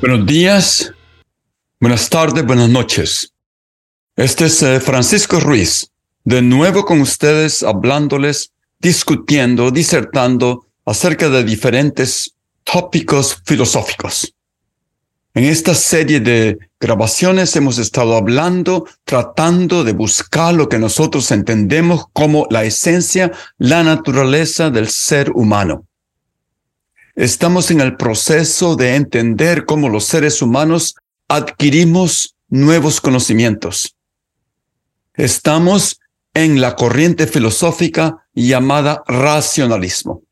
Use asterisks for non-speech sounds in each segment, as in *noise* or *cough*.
Buenos días, buenas tardes, buenas noches. Este es eh, Francisco Ruiz, de nuevo con ustedes hablándoles, discutiendo, disertando acerca de diferentes tópicos filosóficos. En esta serie de grabaciones hemos estado hablando, tratando de buscar lo que nosotros entendemos como la esencia, la naturaleza del ser humano. Estamos en el proceso de entender cómo los seres humanos adquirimos nuevos conocimientos. Estamos en la corriente filosófica llamada racionalismo.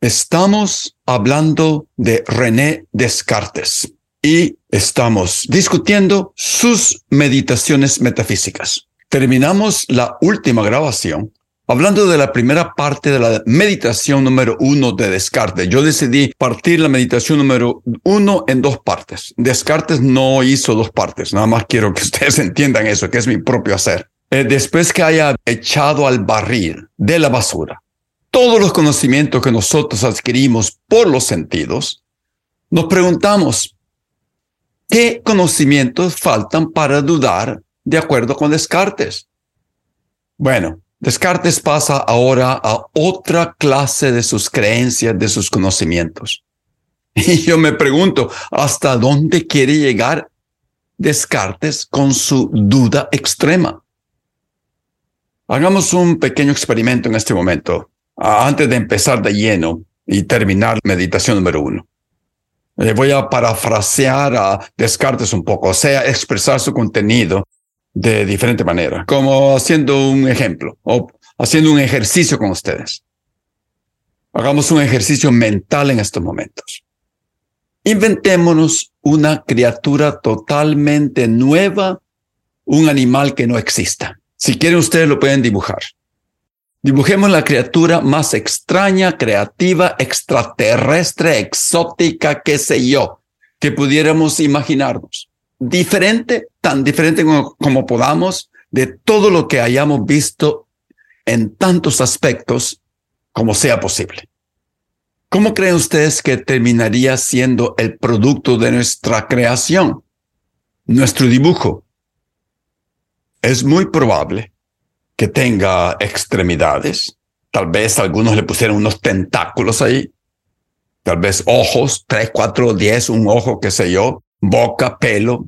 Estamos hablando de René Descartes y estamos discutiendo sus meditaciones metafísicas. Terminamos la última grabación Hablando de la primera parte de la meditación número uno de Descartes, yo decidí partir la meditación número uno en dos partes. Descartes no hizo dos partes, nada más quiero que *laughs* ustedes entiendan eso, que es mi propio hacer. Eh, después que haya echado al barril de la basura todos los conocimientos que nosotros adquirimos por los sentidos, nos preguntamos, ¿qué conocimientos faltan para dudar de acuerdo con Descartes? Bueno, Descartes pasa ahora a otra clase de sus creencias, de sus conocimientos. *laughs* Y yo me pregunto, ¿hasta dónde quiere llegar Descartes con su duda extrema? Hagamos un pequeño experimento en este momento, antes de empezar de lleno y terminar meditación número uno. Le voy a parafrasear a Descartes un poco, o sea, expresar su contenido de diferente manera, como haciendo un ejemplo o haciendo un ejercicio con ustedes. Hagamos un ejercicio mental en estos momentos. Inventémonos una criatura totalmente nueva, un animal que no exista. Si quieren ustedes lo pueden dibujar. Dibujemos la criatura más extraña, creativa, extraterrestre, exótica, qué sé yo, que pudiéramos imaginarnos diferente, tan diferente como, podamos de todo lo que hayamos visto en tantos aspectos como sea posible. ¿Cómo creen ustedes que terminaría siendo el producto de nuestra creación? Nuestro dibujo. Es muy probable que tenga extremidades. Tal vez algunos le pusieron unos tentáculos ahí. Tal vez ojos, tres, cuatro, diez, un ojo, qué sé yo boca, pelo,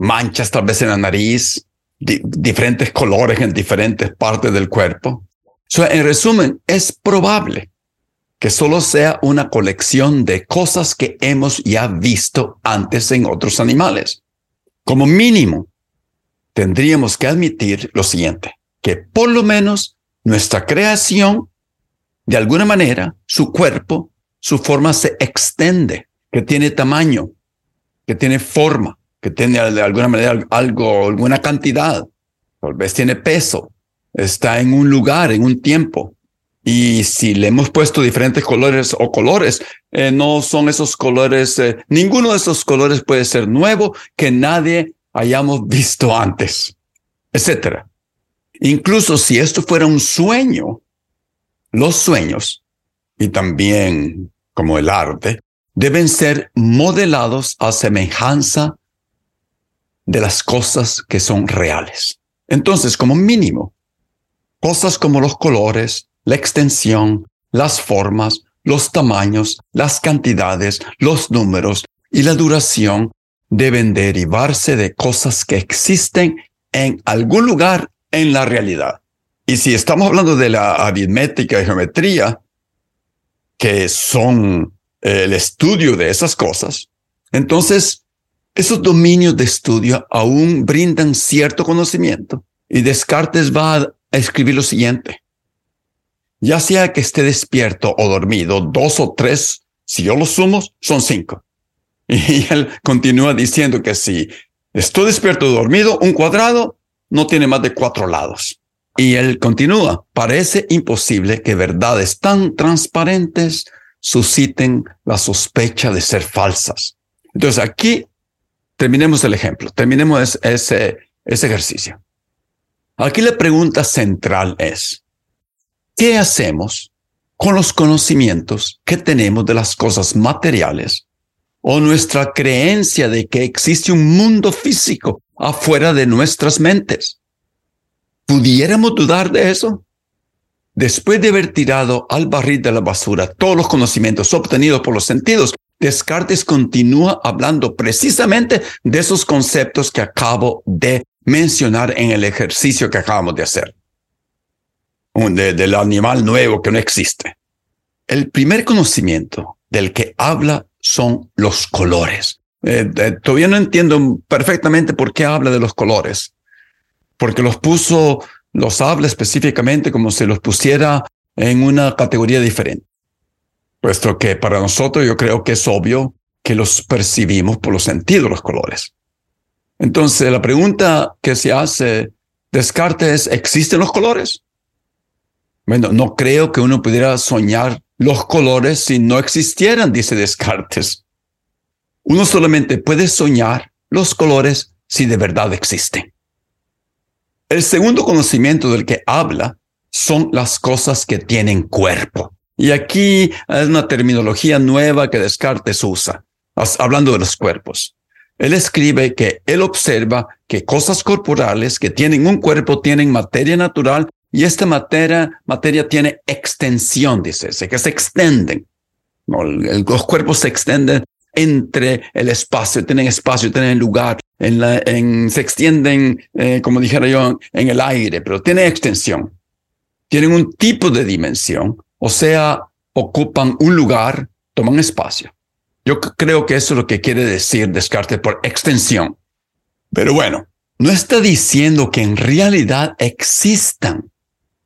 manchas tal vez en la nariz, diferentes colores en diferentes partes del cuerpo. en resumen, es probable que solo sea una colección de cosas que hemos ya visto antes en otros animales. Como mínimo, tendríamos que admitir lo siguiente, que por lo menos nuestra creación, de alguna manera, su cuerpo, su forma se extiende, que tiene tamaño, que tiene forma, que tiene de alguna manera algo, alguna cantidad, tal vez tiene peso, está en un lugar, en un tiempo. Y si le hemos puesto diferentes colores o colores, eh, no son esos colores, eh, ninguno de esos colores puede ser nuevo que nadie hayamos *laughs* visto antes, etcétera. Incluso si esto fuera un sueño, los sueños y también como el arte deben ser modelados a semejanza de las cosas que son reales. Entonces, como mínimo, cosas como los colores, la extensión, las formas, los tamaños, las cantidades, los números y la duración deben derivarse de cosas que existen en algún lugar en la realidad. Y si estamos hablando de la aritmética y geometría, que son el estudio de esas cosas, entonces Esos dominios de estudio aún brindan cierto conocimiento y Descartes va a escribir lo siguiente. Ya sea que esté despierto o dormido, dos o tres, si yo los sumo, son cinco. *laughs* Y él continúa diciendo que si estoy despierto o dormido, un cuadrado no tiene más de cuatro lados. Y él continúa, parece imposible que verdades tan transparentes susciten la sospecha de ser falsas. Entonces aquí terminemos el ejemplo, terminemos ese, ese ejercicio. Aquí la pregunta central es, ¿qué hacemos con los conocimientos que tenemos de las cosas materiales o nuestra creencia de que existe un mundo físico afuera de nuestras mentes? ¿Pudiéramos dudar de eso? Después de haber tirado al barril de la basura todos los conocimientos obtenidos por los sentidos, Descartes continúa hablando precisamente de esos conceptos que acabo de mencionar en el ejercicio que acabamos de hacer, del animal nuevo que no existe. El primer conocimiento del que habla son los colores. Eh, eh, todavía no entiendo perfectamente por qué habla de los colores, porque los puso los habla específicamente como si los pusiera en una categoría diferente. Puesto que para nosotros yo creo que es obvio que los percibimos por los sentidos, los colores. Entonces la pregunta que se hace Descartes es, ¿existen los colores? Bueno, no creo que uno pudiera soñar los colores si no existieran, dice Descartes. Uno solamente puede soñar los colores si de verdad existen. El segundo conocimiento del que habla son las cosas que tienen cuerpo. Y aquí es una terminología nueva que Descartes usa, hablando de los cuerpos. Él escribe que él observa que cosas corporales que tienen un cuerpo tienen materia natural y esta materia, materia tiene extensión, dice, que se extienden. los cuerpos se extienden entre el espacio, tienen espacio, tienen lugar, en se extienden, eh, como dijera yo, en el aire, pero tienen extensión. Tienen un tipo de dimensión, o sea, ocupan un lugar, toman espacio. Yo creo que eso es lo que quiere decir Descartes por extensión. Pero bueno, no está diciendo que en realidad existan,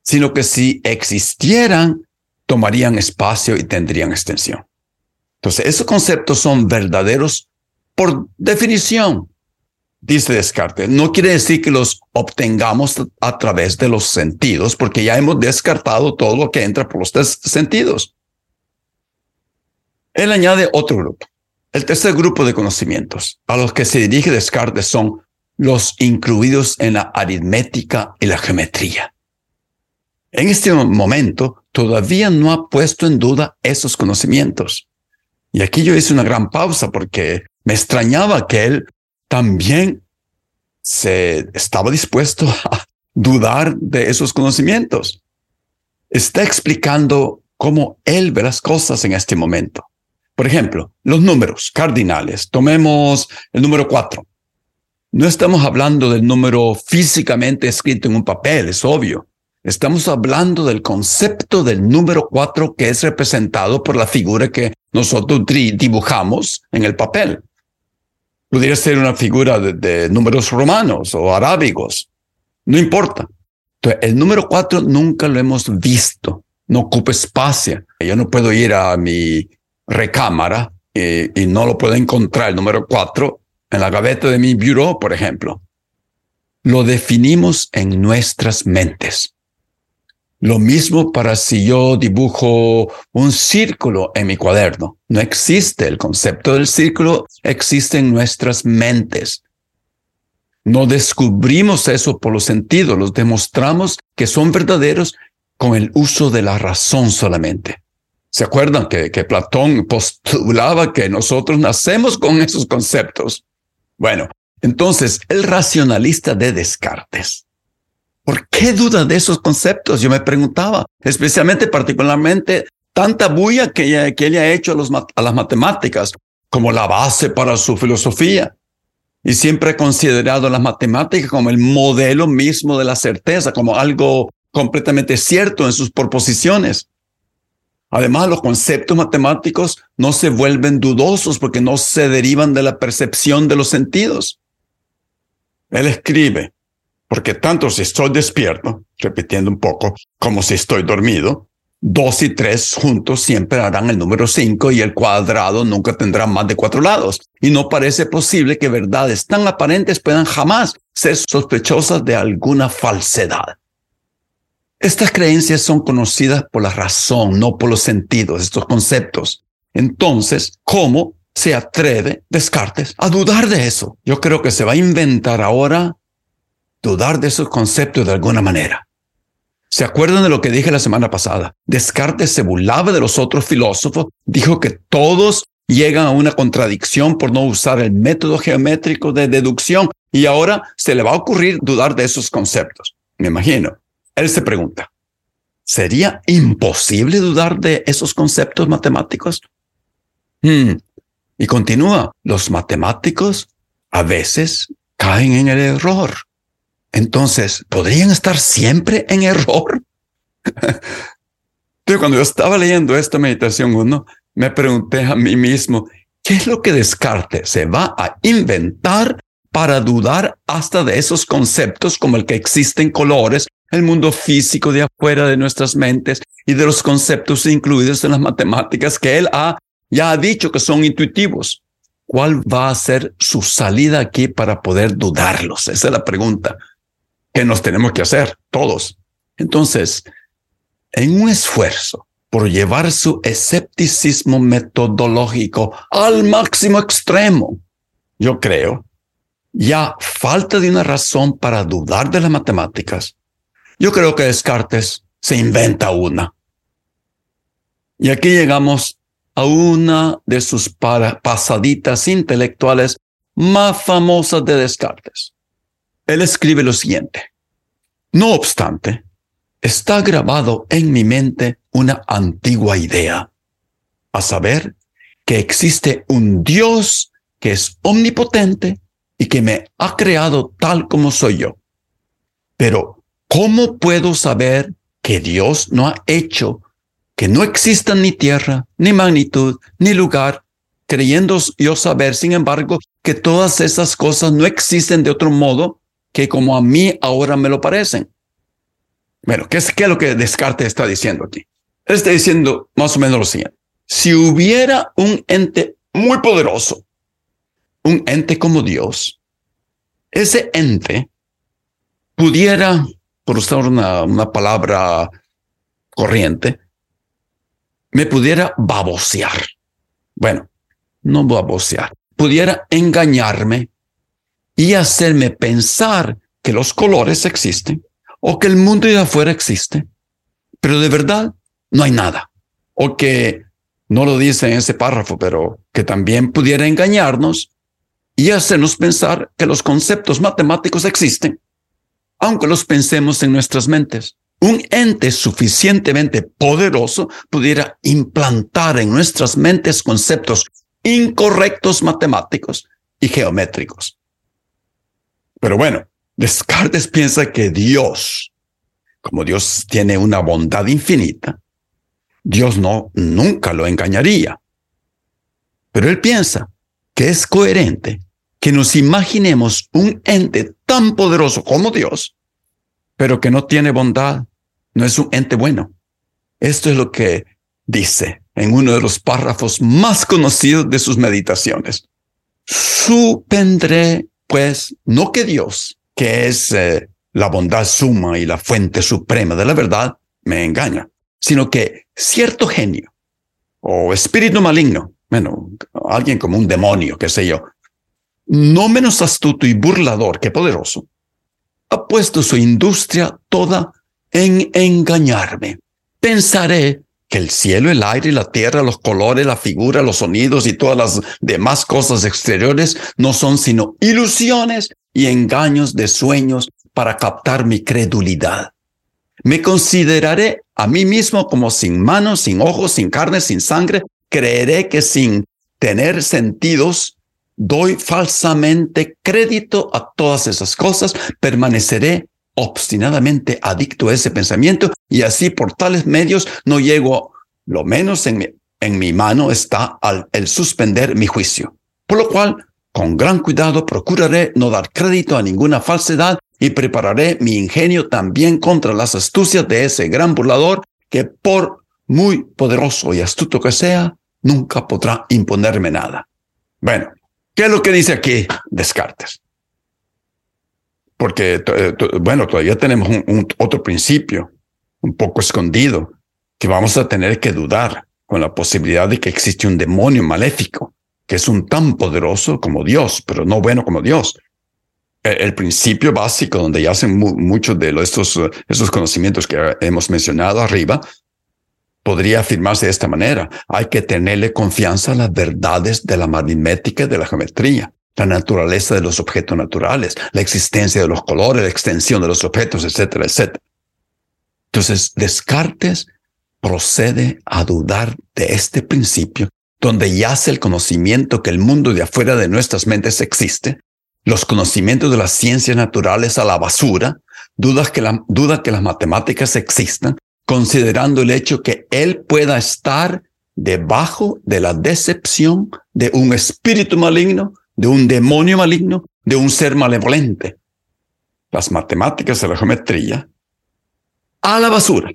sino que si existieran, tomarían espacio y tendrían extensión. Entonces, esos conceptos son verdaderos por definición, dice Descartes. No quiere decir que los obtengamos a través de los sentidos, porque ya hemos descartado todo lo que entra por los tres sentidos. Él añade otro grupo. El tercer grupo de conocimientos a los que se dirige Descartes son los incluidos en la aritmética y la geometría. En este momento todavía no ha puesto en duda esos conocimientos. Y aquí yo hice una gran pausa porque me extrañaba que él también se estaba dispuesto a dudar de esos conocimientos. Está explicando cómo él ve las cosas en este momento. Por ejemplo, los números cardinales. Tomemos el número cuatro. No estamos hablando del número físicamente escrito en un papel, es obvio. Estamos hablando del concepto del número cuatro que es representado por la figura que nosotros dibujamos en el papel. Podría ser una figura de, números romanos o arábigos. No importa. El número cuatro nunca lo hemos visto. No ocupa espacio. Yo no puedo ir a mi recámara y, y no lo puedo encontrar el número cuatro en la gaveta de mi bureau, por ejemplo. Lo definimos en nuestras mentes. Lo mismo para si yo dibujo un círculo en mi cuaderno. No existe el concepto del círculo, existe en nuestras mentes. No descubrimos eso por los sentidos, los demostramos que son verdaderos con el uso de la razón solamente. ¿Se acuerdan que, que Platón postulaba que nosotros nacemos con esos conceptos? Bueno, entonces el racionalista de Descartes ¿Por qué duda de esos conceptos? Yo me preguntaba, especialmente, particularmente, tanta bulla que ella, que ha hecho a, los, a las matemáticas como la base para su filosofía. Y siempre ha considerado las matemáticas como el modelo mismo de la certeza, como algo completamente cierto en sus proposiciones. Además, los conceptos matemáticos no se vuelven dudosos porque no se derivan de la percepción de los sentidos. Él escribe, porque tanto si estoy despierto, repitiendo un poco, como si estoy dormido, dos y tres juntos siempre harán el número cinco y el cuadrado nunca tendrá más de cuatro lados. Y no parece posible que verdades tan aparentes puedan jamás ser sospechosas de alguna falsedad. Estas creencias son conocidas por la razón, no por los sentidos, estos conceptos. Entonces, ¿cómo se atreve Descartes a dudar de eso? Yo creo que se va a inventar ahora dudar de esos conceptos de alguna manera. ¿Se acuerdan de lo que dije la semana pasada? Descartes se burlaba de los otros filósofos, dijo que todos llegan a una contradicción por no usar el método geométrico de deducción y ahora se le va a ocurrir dudar de esos conceptos. Me imagino. Él se pregunta, ¿sería imposible dudar de esos conceptos matemáticos? Hmm. Y continúa, los matemáticos a veces caen en el error. Entonces, ¿podrían estar siempre en error? *laughs* Cuando yo estaba leyendo esta meditación uno, me pregunté a mí mismo, ¿qué es lo que Descartes se va a inventar para dudar hasta de esos conceptos como el que existen colores el mundo físico de afuera de nuestras mentes y de los conceptos incluidos en las matemáticas que él ha, ya ha dicho que son intuitivos. ¿Cuál va a ser su salida aquí para poder dudarlos? Esa es la pregunta que nos tenemos que hacer todos. Entonces, en un esfuerzo por llevar su escepticismo metodológico al máximo extremo, yo creo, ya falta de una razón para dudar de las matemáticas, yo creo que Descartes se inventa una. Y aquí llegamos a una de sus pasaditas intelectuales más famosas de Descartes. Él escribe lo siguiente. No obstante, está grabado en mi mente una antigua idea, a saber, que existe un Dios que es omnipotente y que me ha creado tal como soy yo. Pero ¿Cómo puedo saber que Dios no ha hecho que no exista ni tierra, ni magnitud, ni lugar, creyendo yo saber, sin embargo, que todas esas cosas no existen de otro modo que como a mí ahora me lo parecen? Bueno, ¿qué es, qué es lo que Descartes está diciendo aquí? Está diciendo más o menos lo siguiente. Si hubiera un ente muy poderoso, un ente como Dios, ese ente pudiera por usar una, una palabra corriente, me pudiera babosear. Bueno, no babosear. Pudiera engañarme y hacerme pensar que los colores existen o que el mundo de afuera existe, pero de verdad no hay nada. O que no lo dice en ese párrafo, pero que también pudiera engañarnos y hacernos pensar que los conceptos matemáticos existen aunque los pensemos en nuestras mentes. Un ente suficientemente poderoso pudiera implantar en nuestras mentes conceptos incorrectos matemáticos y geométricos. Pero bueno, Descartes piensa que Dios, como Dios tiene una bondad infinita, Dios no nunca lo engañaría. Pero él piensa que es coherente que nos imaginemos un ente tan poderoso como Dios, pero que no tiene bondad, no es un ente bueno. Esto es lo que dice en uno de los párrafos más conocidos de sus meditaciones. Supendré, pues, no que Dios, que es eh, la bondad suma y la fuente suprema de la verdad, me engaña, sino que cierto genio o espíritu maligno, bueno, alguien como un demonio, qué sé yo, no menos astuto y burlador que poderoso, ha puesto su industria toda en engañarme. Pensaré que el cielo, el aire, la tierra, los colores, la figura, los sonidos y todas las demás cosas exteriores no son sino ilusiones y engaños de sueños para captar mi credulidad. Me consideraré a mí mismo como sin manos, sin ojos, sin carne, sin sangre. Creeré que sin tener sentidos doy falsamente crédito a todas esas cosas, permaneceré obstinadamente adicto a ese pensamiento y así por tales medios no llego lo menos en mi, en mi mano está el suspender mi juicio. Por lo cual, con gran cuidado procuraré no dar crédito a ninguna falsedad y prepararé mi ingenio también contra las astucias de ese gran burlador que por muy poderoso y astuto que sea, nunca podrá imponerme nada. Bueno, ¿qué es lo que dice aquí Descartes? Porque, eh, bueno, todavía tenemos un, otro principio, un poco escondido, que vamos a tener que dudar con la posibilidad de que existe un demonio maléfico, que es un tan poderoso como Dios, pero no bueno como Dios. El, principio básico donde yacen muchos de estos, estos conocimientos que hemos mencionado arriba, podría afirmarse de esta manera. Hay que tenerle confianza a las verdades de la aritmética y de la geometría, la naturaleza de los objetos naturales, la existencia de los colores, la extensión de los objetos, etcétera, etcétera. Entonces, Descartes procede a dudar de este principio donde yace el conocimiento que el mundo de afuera de nuestras mentes existe, los conocimientos de las ciencias naturales a la basura, dudas que la, duda que las matemáticas existan, considerando el hecho que él pueda estar debajo de la decepción de un espíritu maligno, de un demonio maligno, de un ser malevolente. Las matemáticas y la geometría a la basura.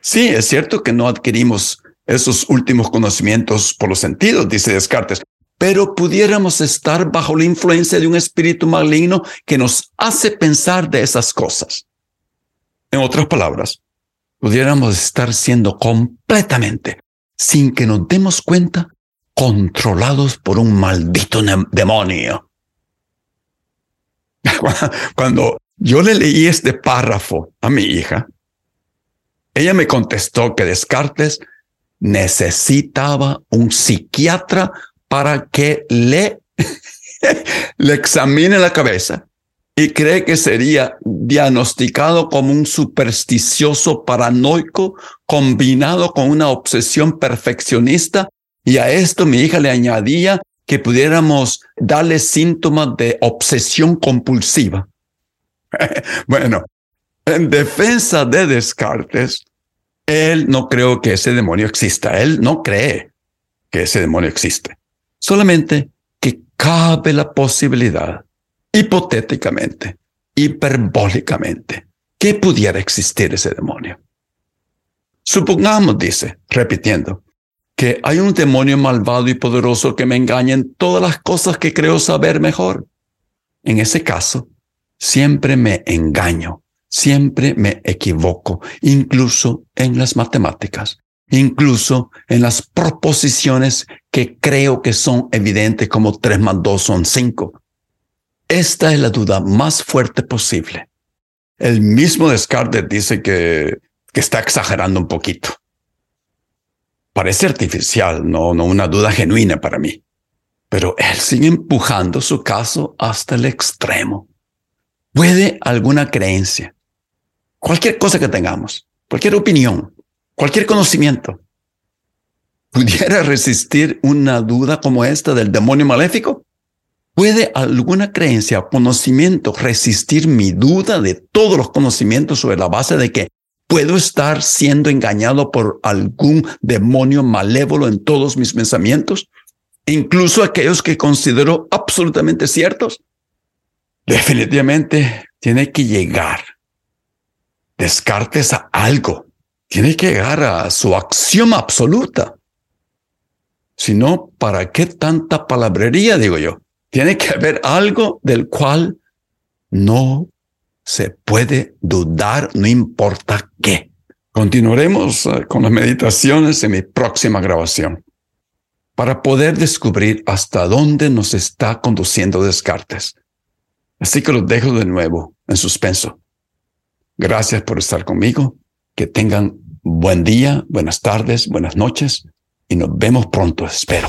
Sí, es cierto que no adquirimos esos últimos conocimientos por los sentidos, dice Descartes, pero pudiéramos estar bajo la influencia de un espíritu maligno que nos hace pensar de esas cosas. En otras palabras, pudiéramos estar siendo completamente, sin que nos demos cuenta, controlados por un maldito demonio. *laughs* Cuando yo le leí este párrafo a mi hija, ella me contestó que Descartes necesitaba un psiquiatra para que le, *laughs* le examine la cabeza y cree que sería diagnosticado como un supersticioso paranoico combinado con una obsesión perfeccionista y a esto mi hija le añadía que pudiéramos darle síntomas de obsesión compulsiva. *laughs* bueno, en defensa de Descartes, él no creo que ese demonio exista. Él no cree que ese demonio existe. Solamente que cabe la posibilidad, hipotéticamente, hiperbólicamente, que pudiera existir ese demonio. Supongamos, dice, repitiendo, que hay un demonio malvado y poderoso que me engaña en todas las cosas que creo saber mejor. En ese caso, siempre me engaño Siempre me equivoco, incluso en las matemáticas, incluso en las proposiciones que creo que son evidentes como 3 más 2 son 5. Esta es la duda más fuerte posible. El mismo Descartes dice que, que está exagerando un poquito. Parece artificial, no, no una duda genuina para mí. Pero él sigue empujando su caso hasta el extremo. ¿Puede alguna creencia cualquier cosa que tengamos, cualquier opinión, cualquier conocimiento, pudiera resistir una duda como esta del demonio maléfico? ¿Puede alguna creencia conocimiento resistir mi duda de todos los conocimientos sobre la base de que puedo estar siendo engañado por algún demonio malévolo en todos mis pensamientos? Incluso aquellos que considero absolutamente ciertos. Definitivamente tiene que llegar Descartes a algo. Tiene que llegar a su acción absoluta. Si no, ¿para qué tanta palabrería, digo yo? Tiene que haber algo del cual no se puede dudar, no importa qué. Continuaremos eh, con las meditaciones en mi próxima grabación para poder descubrir hasta dónde nos está conduciendo Descartes. Así que los dejo de nuevo en suspenso. Gracias por estar conmigo. Que tengan buen día, buenas tardes, buenas noches y nos vemos pronto, espero.